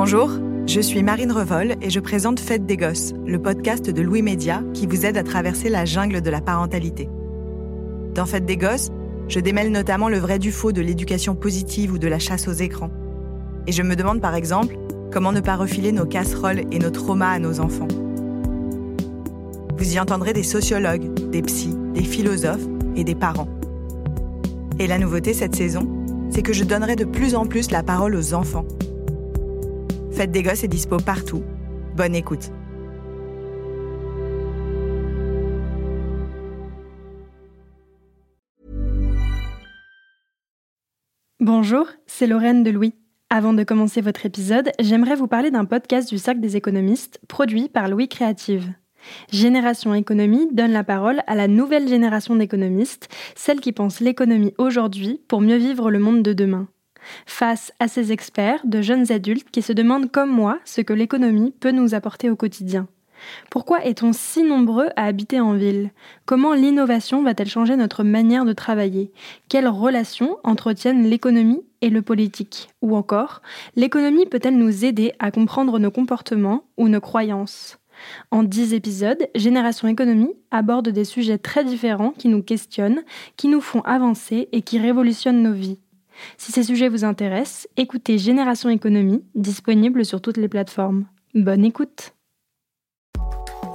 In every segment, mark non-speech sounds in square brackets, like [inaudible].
Bonjour, je suis Marine Revol et je présente Fête des Gosses, le podcast de Louis Média qui vous aide à traverser la jungle de la parentalité. Dans Fête des Gosses, je démêle notamment le vrai du faux de l'éducation positive ou de la chasse aux écrans. Et je me demande par exemple comment ne pas refiler nos casseroles et nos traumas à nos enfants? Vous y entendrez des sociologues, des psys, des philosophes et des parents. Et la nouveauté cette saison, c'est que je donnerai de plus en plus la parole aux enfants. Faites des gosses est dispo partout. Bonne écoute. Bonjour, c'est Lorraine de Louis. Avant de commencer votre épisode, j'aimerais vous parler d'un podcast du Cercle des économistes produit par Louis Créative. Génération Économie donne la parole à la nouvelle génération d'économistes, celle qui pense l'économie aujourd'hui pour mieux vivre le monde de demain. Face à ces experts, de jeunes adultes qui se demandent comme moi ce que l'économie peut nous apporter au quotidien. Pourquoi est-on si nombreux à habiter en ville? Comment l'innovation va-t-elle changer notre manière de travailler? Quelles relations entretiennent l'économie et le politique? Ou encore, l'économie peut-elle nous aider à comprendre nos comportements ou nos croyances? En dix épisodes, Génération Économie aborde des sujets très différents qui nous questionnent, qui nous font avancer et qui révolutionnent nos vies. Si ces sujets vous intéressent, écoutez Génération Économie, disponible sur toutes les plateformes. Bonne écoute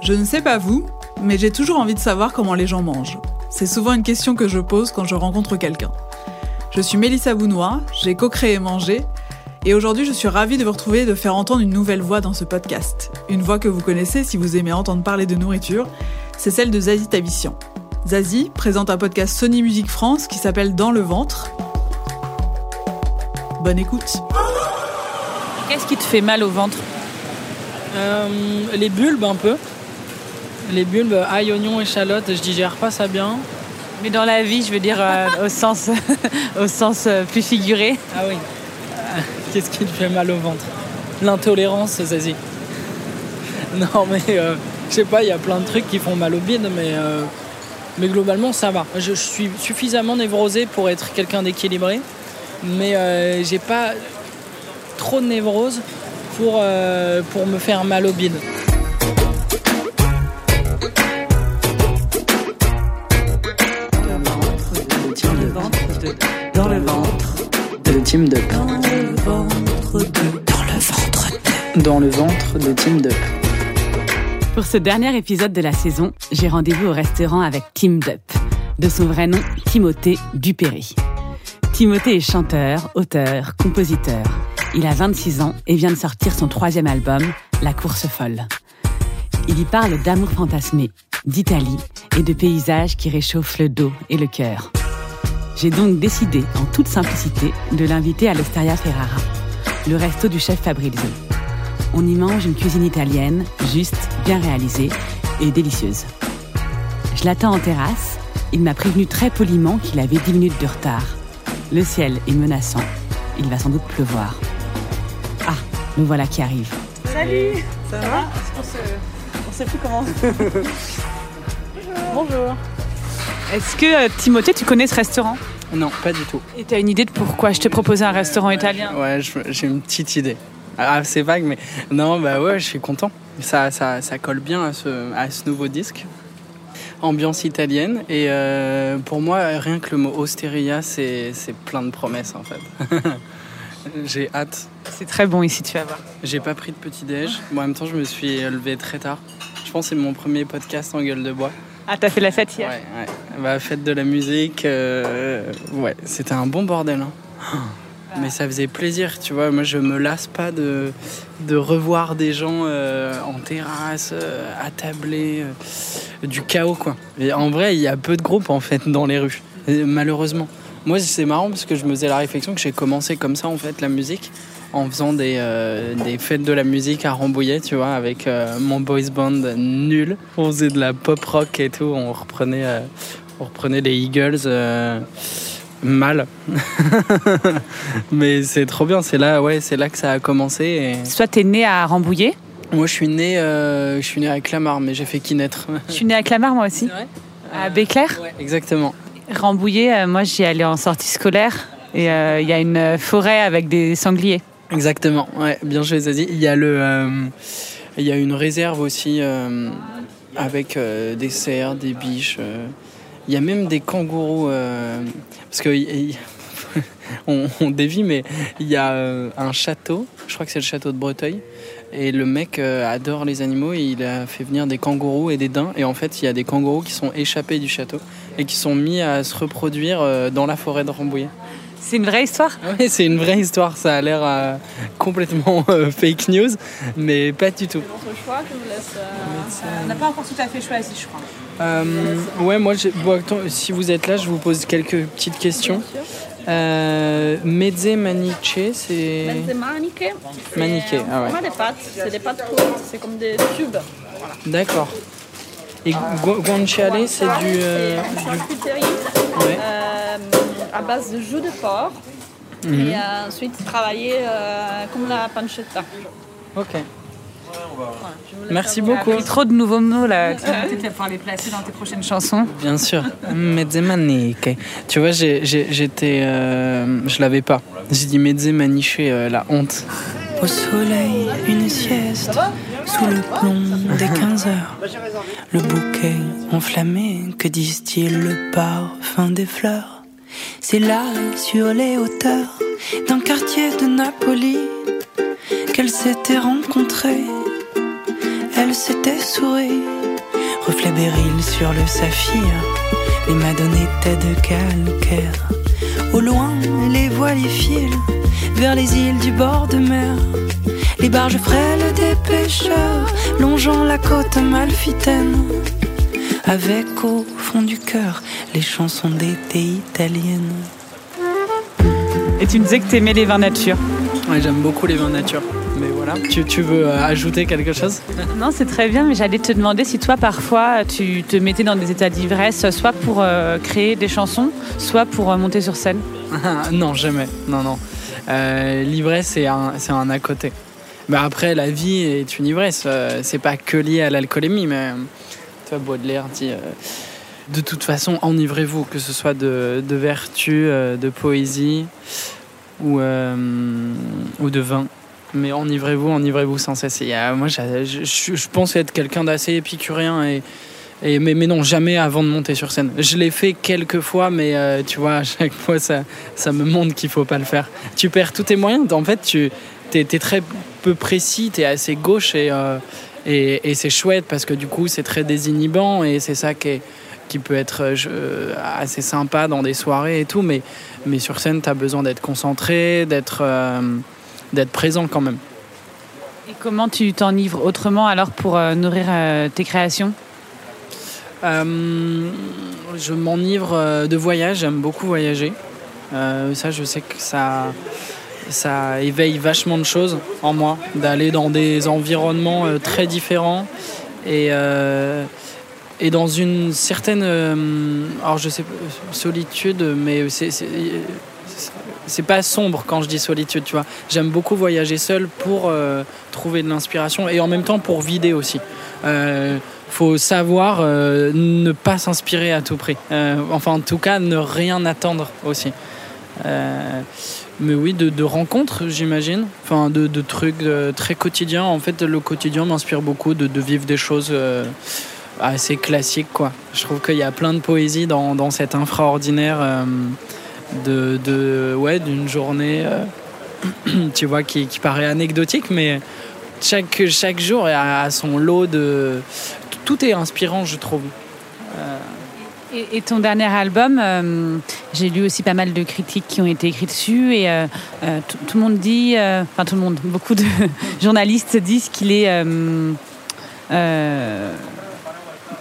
je ne sais pas vous, mais j'ai toujours envie de savoir comment les gens mangent. C'est souvent une question que je pose quand je rencontre quelqu'un. Je suis Mélissa Bounois, j'ai co-créé Manger, et aujourd'hui je suis ravie de vous retrouver et de faire entendre une nouvelle voix dans ce podcast. Une voix que vous connaissez si vous aimez entendre parler de nourriture, c'est celle de Zazie Tabissian. Zazie présente un podcast Sony Music France qui s'appelle Dans le ventre. Bonne écoute. Qu'est-ce qui te fait mal au ventre euh, Les bulbes un peu. Les bulbes, ail, oignon, échalote, je digère pas ça bien. Mais dans la vie, je veux dire euh, au sens, [laughs] au sens euh, plus figuré. Ah oui. Qu'est-ce qui te fait mal au ventre? L'intolérance, Zazie. Non, mais je sais pas, il y a plein de trucs qui font mal au bide, mais, mais globalement, ça va. Je, je, suis suffisamment névrosé pour être quelqu'un d'équilibré, mais j'ai pas trop de névrose pour, pour me faire mal au bide. Dans le ventre de Team Dup. Dans le ventre de. Dans le ventre de. Dans le ventre de Team Dup. Pour ce dernier épisode de la saison, j'ai rendez-vous au restaurant avec Tim Dup, de son vrai nom Timothée Dupéry. Timothée est chanteur, auteur, compositeur. Il a 26 ans et vient de sortir son troisième album, La course folle. Il y parle d'amour fantasmé, d'Italie et de paysages qui réchauffent le dos et le cœur. J'ai donc décidé, en toute simplicité, de l'inviter à l'Osteria Ferrara, le resto du chef Fabrizio. On y mange une cuisine italienne, juste, bien réalisée et délicieuse. Je l'attends en terrasse. Il m'a prévenu très poliment qu'il avait 10 minutes de retard. Le ciel est menaçant. Il va sans doute pleuvoir. Ah, nous voilà qui arrive. Salut Ça, va, On sait plus comment. [laughs] Bonjour. Est-ce que euh, Timothée, tu connais ce restaurant? Non, pas du tout. Et tu as une idée de pourquoi je t'ai proposé un restaurant italien? Ouais, j'ai une petite idée. Ah, c'est vague, mais non, bah ouais, je suis content. Ça, ça, ça colle bien à ce, à ce nouveau disque. Ambiance italienne. Et euh, pour moi, rien que le mot osteria, c'est plein de promesses en fait. [laughs] j'ai hâte. C'est très bon ici, tu vas voir. J'ai pas pris de petit-déj. en même temps, je me suis levé très tard. Je pense que c'est mon premier podcast en gueule de bois. Ah, t'as fait la fête hier Ouais, ouais. Bah, fête de la musique. Euh, ouais, c'était un bon bordel. Hein. Ah. Mais ça faisait plaisir, tu vois. Moi, je me lasse pas de, revoir des gens euh, en terrasse, euh, attablés, du chaos, quoi. Et en vrai, il y a peu de groupes, en fait, dans les rues, malheureusement. Moi, c'est marrant parce que je me faisais la réflexion que j'ai commencé comme ça, en fait, la musique en faisant des, euh, fêtes de la musique à Rambouillet, tu vois, avec euh, mon boys band nul. On faisait de la pop rock et tout, on reprenait, euh, on reprenait les Eagles mal. [laughs] Mais c'est trop bien, c'est là, ouais, c'est là que ça a commencé. Et... Soit t'es né à Rambouillet Moi, je suis né, je suis né à Clamart, mais j'ai fait qui naître? Je suis né à Clamart, moi aussi. Vrai? À Béclair? Ouais, exactement. Rambouillet, moi j'y allais en sortie scolaire et il y a une forêt avec des sangliers. Exactement, ouais, bien joué Zazie. Il y a le, euh, il y a une réserve aussi euh, avec euh, des cerfs, des biches. Il y a même des kangourous euh, parce que [laughs] on, dévie, mais il y a euh, un château. Je crois que c'est le château de Breteuil. Et le mec euh, adore les animaux et il a fait venir des kangourous et des daims. Et en fait, il y a des kangourous qui sont échappés du château et qui sont mis à se reproduire dans la forêt de Rambouillet. C'est une vraie histoire Oui, [laughs] c'est une vraie histoire. Ça a l'air euh, complètement euh, fake news, mais pas du tout. Notre choix, je vous laisse. euh, On n'a pas encore tout à fait choisi, je crois. Euh, ouais, moi, j'ai- bon, attends, si vous êtes là, je vous pose quelques petites questions. Euh, Mezze Maniche, c'est. Mezze maniche. c'est, Maniche, ah ouais. On a des pâtes, c'est des pâtes courtes, c'est comme des tubes. D'accord. Et gu- guanciale, c'est du. euh, c'est à base de jus de porc. Mhm. Et euh, ensuite travaillé euh, comme la pancetta. Ok. Voilà, Merci beaucoup. Appris trop de nouveaux mots là. Tu vas peut-être pouvoir les placer dans tes prochaines chansons. Bien sûr. Mezze Maniche. Tu vois, j'étais. euh, je l'avais pas. J'ai dit Mezze Maniche, euh, la honte. Au soleil, une sieste, sous le plomb des 15 heures. Le bouquet enflammé, que disent-ils, le parfum des fleurs. C'est là, sur les hauteurs d'un quartier de Napoli, qu'elles s'étaient rencontrées. Elles s'étaient souri, reflet béryl sur le saphir. Les madones étaient de calcaire. Au loin, les voiliers filent vers les îles du bord de mer. Les barges frêles des pêcheurs longeant la côte malfitaine. Avec au fond du cœur les chansons d'été italiennes. Et tu me disais que t'aimais les vins nature. Ouais, j'aime beaucoup les vins nature. Mais voilà. Tu, tu veux euh, ajouter quelque chose? Non, c'est très bien, mais j'allais te demander si toi, parfois, tu te mettais dans des états d'ivresse, soit pour euh, créer des chansons, soit pour euh, monter sur scène. Non, jamais. Non, non. Euh, L'ivresse, c'est un, c'est un à côté. Mais après, la vie est une ivresse. C'est pas que lié à l'alcoolémie, mais vois, Baudelaire dit euh, de toute façon, enivrez-vous, que ce soit de, vertu, euh, de poésie ou, euh, ou de vin. Mais enivrez-vous, enivrez-vous sans cesse. Moi, je, pense être quelqu'un d'assez épicurien mais, non, jamais avant de monter sur scène. Je l'ai fait quelques fois, mais tu vois, à chaque fois, ça, me montre qu'il faut pas le faire. Tu perds tous tes moyens. En fait, tu es, très peu précis, tu es assez gauche et, et, et c'est chouette parce que du coup, c'est très désinhibant et c'est ça qui, est- qui peut être euh, je- assez sympa dans des soirées et tout. Mais, mais sur scène, tu as besoin d'être concentré, d'être euh, d'être présent quand même. Et comment tu t'enivres autrement alors pour euh, nourrir euh, tes créations? Euh, je m'enivre euh, de voyage, j'aime beaucoup voyager. Euh, ça, je sais que ça, ça éveille vachement de choses en moi, d'aller dans des environnements euh, très différents et, euh, et dans une certaine, euh, alors je sais solitude, mais c'est c'est- pas sombre quand je dis solitude, tu vois. J'aime beaucoup voyager seul pour trouver de l'inspiration et en même temps pour vider aussi. Euh, faut savoir ne pas s'inspirer à tout prix. Enfin, en tout cas, ne rien attendre aussi. Euh, mais oui, de, rencontres, j'imagine. Enfin, de, trucs euh, très quotidiens. En fait, le quotidien m'inspire beaucoup de, vivre des choses euh, assez classiques, quoi. Je trouve qu'il y a plein de poésie dans, dans cet infraordinaire de, ouais, d'une journée, [clears throat] tu vois, qui, paraît anecdotique, mais chaque, chaque jour a son lot de... Tout est inspirant, je trouve. Et, ton dernier album, euh, j'ai lu aussi pas mal de critiques qui ont été écrites dessus et euh, euh, tout, le monde dit, enfin tout le monde, beaucoup de [laughs] journalistes disent qu'il est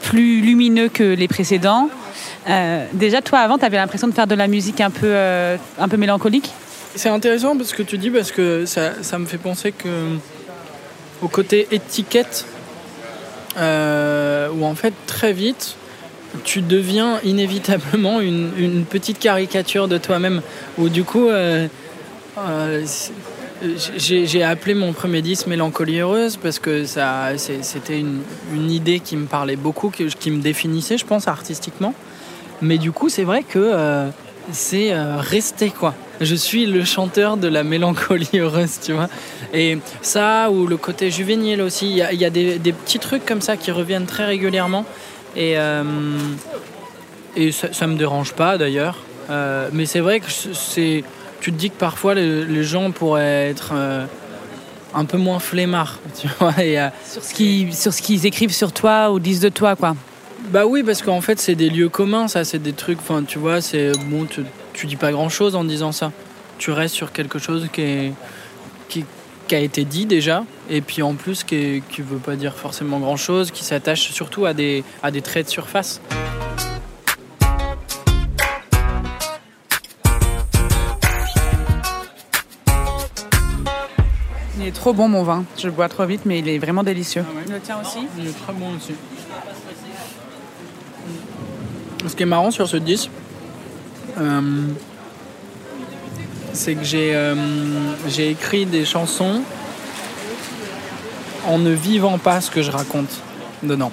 plus lumineux que les précédents. Déjà, toi, avant, tu avais l'impression de faire de la musique un peu, un peu mélancolique? C'est intéressant parce que tu dis, parce que ça, ça me fait penser que au côté étiquette, où en fait très vite, tu deviens inévitablement une, petite caricature de toi-même, où du coup, euh, euh, j'ai appelé mon premier disque Mélancolie heureuse parce que ça, c'était une, idée qui me parlait beaucoup, qui, me définissait, je pense, artistiquement. Mais du coup, c'est vrai que euh, c'est resté quoi. Je suis le chanteur de la mélancolie heureuse, tu vois. Et ça, ou le côté juvénile aussi, il y a, des, petits trucs comme ça qui reviennent très régulièrement. Et, euh, et ça, ne me dérange pas d'ailleurs. Euh, mais c'est vrai que c'est, tu te dis que parfois les, gens pourraient être euh, un peu moins flemmards, [laughs] tu vois. Et, sur, ce qu'ils, sur ce qu'ils écrivent sur toi ou disent de toi, quoi. Bah oui, parce qu'en fait, c'est des lieux communs, ça, c'est des trucs, enfin, tu vois, c'est bon, tu, tu dis pas grand chose en disant ça. Tu restes sur quelque chose qui, est, qui, a été dit déjà, et puis en plus qui, ne veut pas dire forcément grand chose, qui s'attache surtout à des, à des traits de surface. Il est trop bon mon vin. Je le bois trop vite, mais il est vraiment délicieux. Ah le tien aussi Il est très bon aussi. Ce qui est marrant sur ce 10, euh, c'est que euh, j'ai écrit des chansons en ne vivant pas ce que je raconte dedans.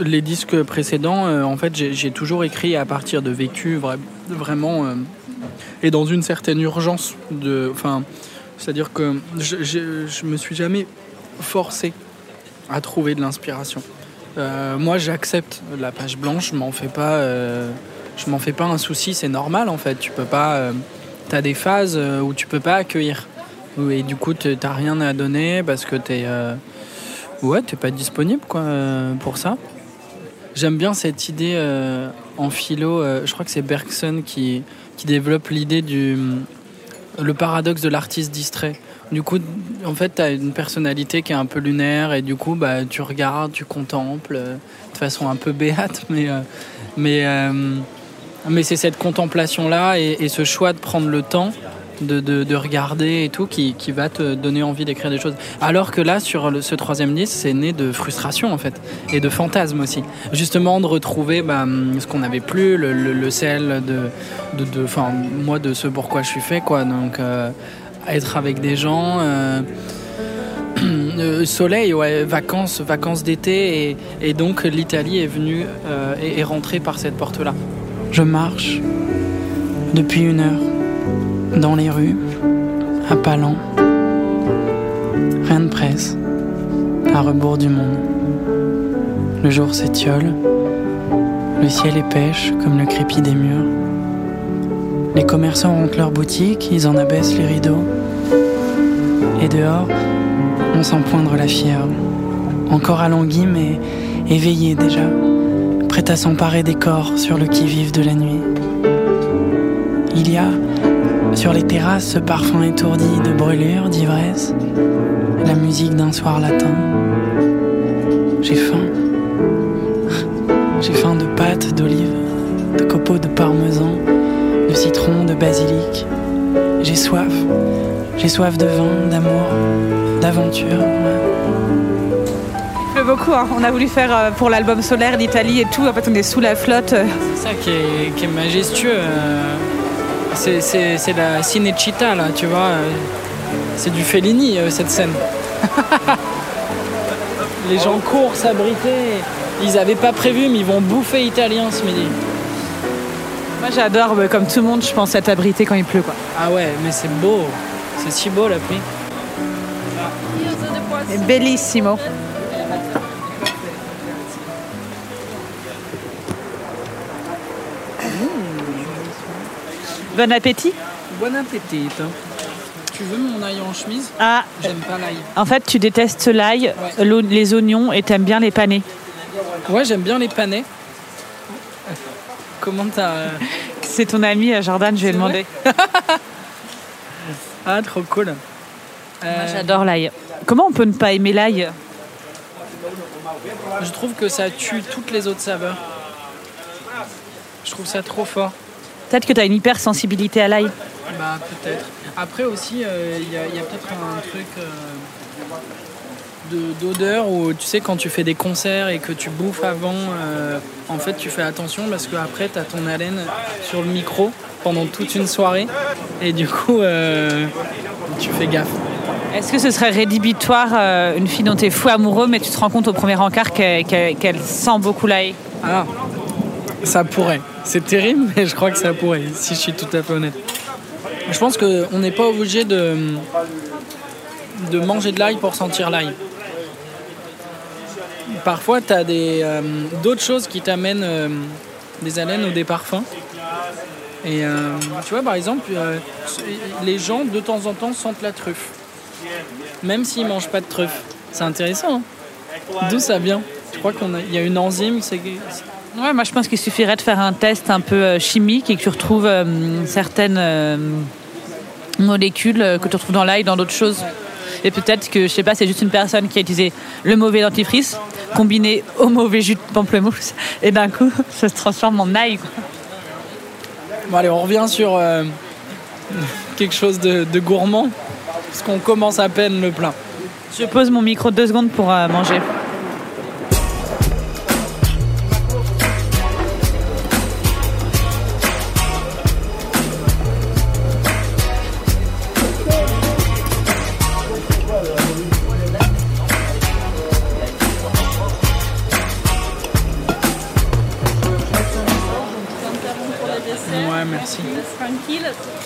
Les disques précédents, euh, en fait, j'ai toujours écrit à partir de vécu vraiment et dans une certaine urgence. C'est-à-dire que je, je, me suis jamais forcé à trouver de l'inspiration. moi, j'accepte la page blanche, je m'en fais pas je m'en fais pas un souci, c'est normal en fait. Tu peux pas. Euh, tu as des phases euh, où tu peux pas accueillir. Et du coup, tu n'as rien à donner parce que tu euh, ouais, pas disponible quoi, pour ça. J'aime bien cette idée en philo, je crois que c'est Bergson qui, qui développe l'idée du le paradoxe de l'artiste distrait. Du coup, en fait, tu as une personnalité qui est un peu lunaire et du coup, bah, tu regardes, tu contemples de façon un peu béate, [laughs] mais, mais mais c'est cette contemplation-là et, ce choix de prendre le temps de, regarder et tout qui, va te donner envie d'écrire des choses. Alors que là, sur ce troisième disque, c'est né de frustration en fait et de fantasme aussi. Justement, de retrouver bah, ce qu'on n'avait plus, le, sel de, de, moi de ce pourquoi je suis fait quoi. Donc euh, être avec des gens. Euh, [clears throat] euh, soleil, ouais, vacances, vacances d'été, et, donc l'Italie est venue et est rentrée par cette porte-là. Je marche depuis une heure dans les rues, à pas lents. Rien ne presse, à rebours du monde. Le jour s'étiole, le ciel est pêche comme le crépi des murs. Les commerçants rentrent leurs boutiques, ils en abaissent les rideaux. Et dehors, on sent poindre la fièvre. Encore à mais éveillé déjà prêt à s'emparer des corps sur le qui-vive de la nuit. Il y a sur les terrasses ce parfum étourdi de brûlure, d'ivresse, la musique d'un soir latin. J'ai faim. J'ai faim de pâtes d'olive, de copeaux de parmesan, de citron, de basilic. J'ai soif. J'ai soif de vin, d'amour, d'aventure beaucoup. Hein. On a voulu faire euh, pour l'album solaire d'Italie et tout. En fait, on est sous la flotte. C'est ça qui est, majestueux. Euh. C'est la Cinecittà, là, tu vois. Euh. C'est du Fellini, cette scène. [laughs] Les gens courent s'abriter. Ils n'avaient pas prévu, mais ils vont bouffer italien ce midi. Moi, j'adore, comme tout le monde, je pense, être abrité quand il pleut. Quoi. Ah ouais, mais c'est beau. C'est si beau la pluie. C'est bellissimo. Bon appétit. Bon appétit. Tu veux mon ail en chemise? Ah. J'aime pas l'ail. En fait, tu détestes l'ail, les oignons et t'aimes bien les panés. Ouais, j'aime bien les panés. Comment t'as. Euh, C'est ton ami euh, Jordan, je vais demander. [laughs] ah, trop cool. Moi, euh, j'adore l'ail. Comment on peut ne pas aimer l'ail? Je trouve que ça tue toutes les autres saveurs. Je trouve ça trop fort. Peut-être que tu as une hypersensibilité à l'ail. Bah peut-être. Après aussi, il euh, y a, peut-être un truc euh, d'odeur où tu sais quand tu fais des concerts et que tu bouffes avant, euh, en fait tu fais attention parce qu'après tu as ton haleine sur le micro pendant toute une soirée et du coup tu fais gaffe. Est-ce que ce serait rédhibitoire une fille dont tu es fou amoureux mais tu te rends compte au premier encart qu'elle sent beaucoup l'ail? Ah, ça pourrait. C'est terrible, mais je crois que ça pourrait, si je suis tout à fait honnête. Je pense qu'on n'est pas obligé de, de manger de l'ail pour sentir l'ail. Parfois, tu as euh, d'autres choses qui t'amènent euh, des haleines ou des parfums. Et euh, tu vois, par exemple, les gens de temps en temps sentent la truffe, même s'ils mangent pas de truffe. C'est intéressant. Hein. D'où ça vient? Je crois qu'il y a une enzyme. Ouais, moi je pense qu'il suffirait de faire un test un peu chimique et que tu retrouves certaines molécules que tu retrouves dans l'ail, dans d'autres choses. Et peut-être que, je sais pas, c'est juste une personne qui a utilisé le mauvais dentifrice combiné au mauvais jus de pamplemousse. [laughs] Et d'un coup, [laughs] ça se transforme en ail. Bon, allez, on revient sur euh, quelque chose de, gourmand, parce qu'on commence à peine le plat. Je pose mon micro deux secondes pour euh, manger.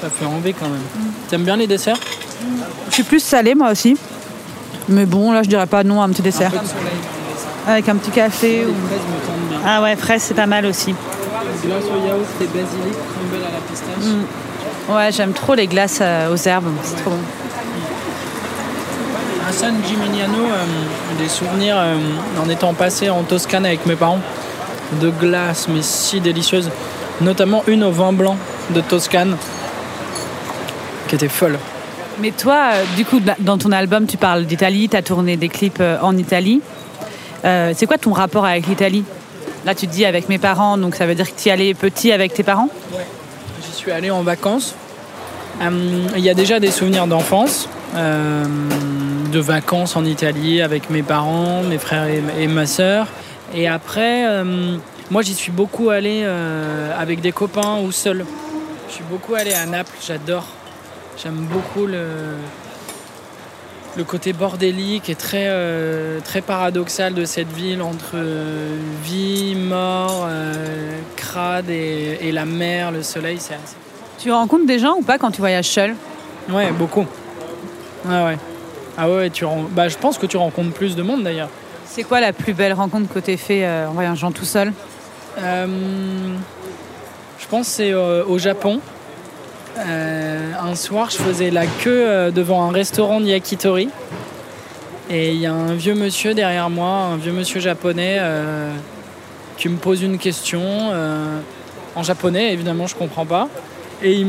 Ça fait envie quand même. T'aimes bien les desserts Je suis plus salée moi aussi. Mais bon, là je dirais pas non à un petit dessert. Avec un petit café. Ou... Ah ouais, fraise c'est pas mal aussi. Glace au yaourt et basilic, crumble à la pistache. Mm. Ouais, j'aime trop les glaces euh, aux herbes, c'est trop bon. À San Gimignano, euh, des souvenirs euh, en étant passé en Toscane avec mes parents de glaces, mais si délicieuses. Notamment une au vin blanc de Toscane qui était folle. Mais toi, euh, du coup, dans ton album, tu parles d'Italie, tu as tourné des clips euh, en Italie. Euh, c'est quoi ton rapport avec l'Italie? Là, tu te dis avec mes parents, donc ça veut dire que tu y allais petit avec tes parents? Ouais, j'y suis allé en vacances. Il y a déjà des souvenirs d'enfance, de vacances en Italie avec mes parents, mes frères et, ma sœur. Et après, moi, j'y suis beaucoup allé avec des copains ou seul. Je suis beaucoup allé à Naples, j'adore. J'aime beaucoup le, le côté bordélique et très, euh, très paradoxal de cette ville entre euh, vie, mort, euh, crade et, la mer, le soleil. Assez... Tu rencontres des gens ou pas quand tu voyages seul? Ouais, beaucoup. Ah ouais. Ah ouais, tu bah, je pense que tu rencontres plus de monde d'ailleurs. C'est quoi la plus belle rencontre que tu as fait en voyageant tout seul? Je pense que c'est euh, au Japon. Euh, un soir, je faisais la queue euh, devant un restaurant de yakitori. Et il y a un vieux monsieur derrière moi, un vieux monsieur japonais, qui me pose une question en japonais. Évidemment, je comprends pas. Et,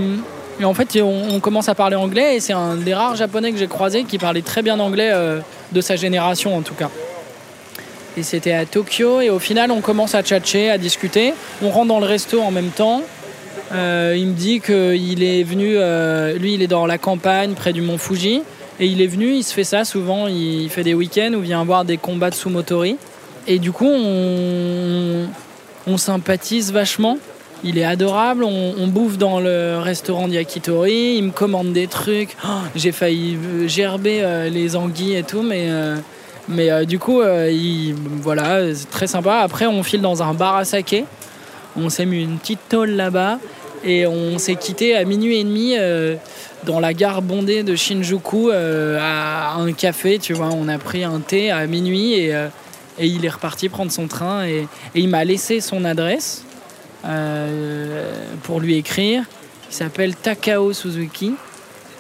en fait, on, commence à parler anglais. Et c'est un des rares japonais que j'ai croisé qui parlait très bien anglais, de sa génération en tout cas. Et c'était à Tokyo. Et au final, on commence à tchatcher, à discuter. On rentre dans le resto en même temps. Euh, il me dit qu'il est venu, euh, lui, il est dans la campagne près du mont Fuji. Et il est venu, il se fait ça souvent. Il fait des week-ends où il vient voir des combats de sumotori. Et du coup, on, sympathise vachement. Il est adorable, on, bouffe dans le restaurant d'Yakitori, il me commande des trucs. Oh, j'ai failli gerber euh, les anguilles et tout, mais mais du coup, euh, voilà, c'est très sympa. Après, on file dans un bar à saké. On s'est mis une petite tôle là-bas. Et on s'est quitté à minuit et demi euh, dans la gare bondée de Shinjuku à un café. Tu vois, on a pris un thé à minuit et, et il est reparti prendre son train. Et, et il m'a laissé son adresse pour lui écrire. Il s'appelle Takao Suzuki.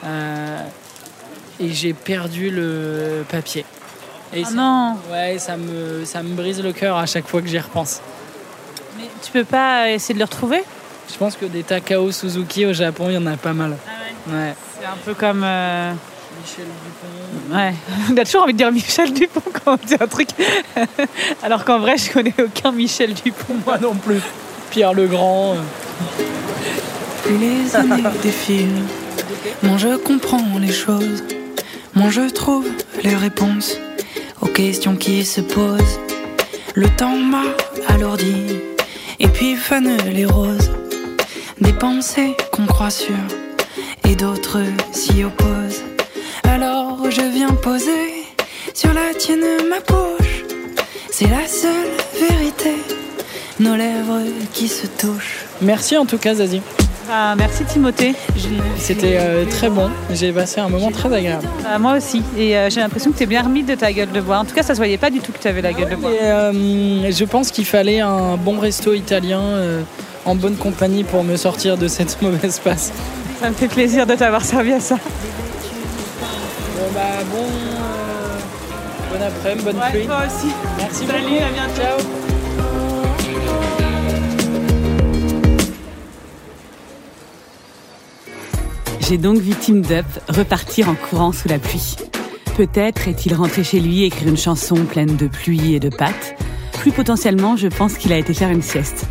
et j'ai perdu le papier. Et ah non Ouais, ça me, ça me brise le cœur à chaque fois que j'y repense. Tu peux pas essayer de le retrouver Je pense que des Takao Suzuki au Japon, il y en a pas mal. Ah ouais. ouais. C'est un peu comme. Euh, Michel Dupont. Ouais. [laughs] On a toujours envie de dire Michel Dupont quand on dit un truc. [laughs] Alors qu'en vrai, je connais aucun Michel Dupont. Moi non plus. Pierre le Grand. Euh. Plus les années défilent, moi je comprends les choses, moi je trouve les réponses aux questions qui se posent. Le temps m'a alourdi, et puis fanent les roses. Des pensées qu'on croit sûres, et d'autres s'y opposent. Alors je viens poser sur la tienne ma bouche. C'est la seule vérité, nos lèvres qui se touchent. Merci en tout cas, Zazie. Ah, merci Timothée. C'était euh, très bon. J'ai passé un moment très agréable. Ah, moi aussi. Et euh, j'ai l'impression que tu es bien remis de ta gueule de bois. En tout cas, ça se voyait pas du tout que tu avais la gueule de bois. Et, euh, je pense qu'il fallait un bon resto italien en bonne compagnie pour me sortir de cette [laughs] mauvaise passe. Ça me fait plaisir de t'avoir servi à ça. Bon bah bon, bon après-midi, bonne ouais, pluie. Toi aussi. Merci Salut, beaucoup. à bientôt. Ciao. J'ai donc vu Tim Dup repartir en courant sous la pluie. Peut-être est-il rentré chez lui écrire une chanson pleine de pluie et de pâtes. Plus potentiellement, je pense qu'il a été faire une sieste.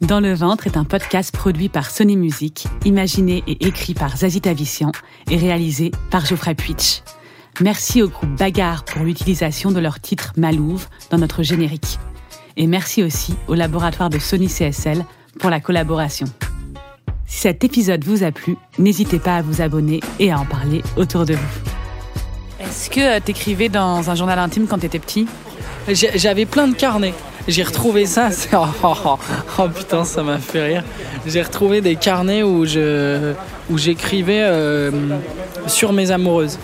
Dans le ventre est un podcast produit par Sony Music, imaginé et écrit par Zazie Tavissian et réalisé par Geoffrey Puitch. Merci au groupe Bagarre pour l'utilisation de leur titre Malouve dans notre générique. Et merci aussi au laboratoire de Sony CSL pour la collaboration. Si cet épisode vous a plu, n'hésitez pas à vous abonner et à en parler autour de vous. Est-ce que tu écrivais dans un journal intime quand tu étais petit J'avais plein de carnets. J'ai retrouvé ça. [laughs] Oh, oh, oh, oh, putain, ça m'a fait rire. J'ai retrouvé des carnets où je où j'écrivais euh, sur mes amoureuses.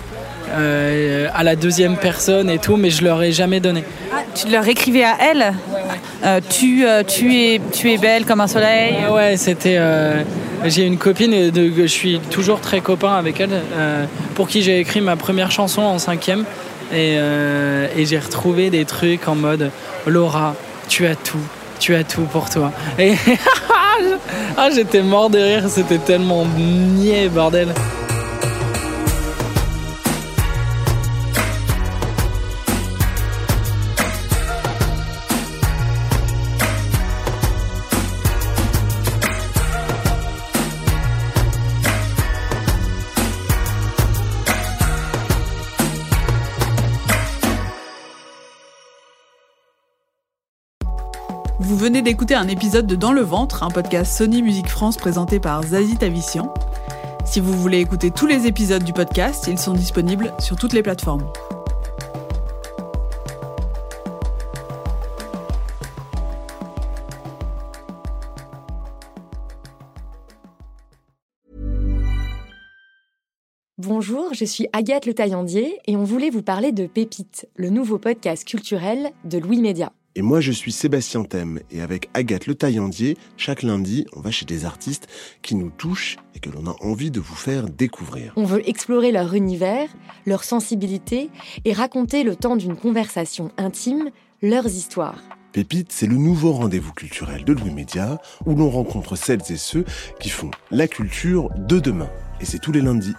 Euh, à la deuxième personne et tout, mais je leur ai jamais donné. Ah, tu leur écrivais à elle. Euh, tu, euh, tu, es, tu es belle comme un soleil? Ouais, ouais c'était. J'ai une copine, je suis toujours très copain avec elle, euh, pour qui j'ai écrit ma première chanson en cinquième. Et, euh, et j'ai retrouvé des trucs en mode Laura, tu as tout, tu as tout pour toi. Et [laughs] ah, j'étais mort de rire, c'était tellement niais, bordel. D'écouter un épisode de Dans le ventre, un podcast Sony Musique France présenté par Zazie Tavissian. Si vous voulez écouter tous les épisodes du podcast, ils sont disponibles sur toutes les plateformes. Bonjour, je suis Agathe Le Taillandier et on voulait vous parler de Pépite, le nouveau podcast culturel de Louis Média. Et moi, je suis Sébastien Thème. Et avec Agathe Le Taillandier, chaque lundi, on va chez des artistes qui nous touchent et que l'on a envie de vous faire découvrir. On veut explorer leur univers, leur sensibilité et raconter le temps d'une conversation intime leurs histoires. Pépite, c'est le nouveau rendez-vous culturel de Louis Média où l'on rencontre celles et ceux qui font la culture de demain. Et c'est tous les lundis.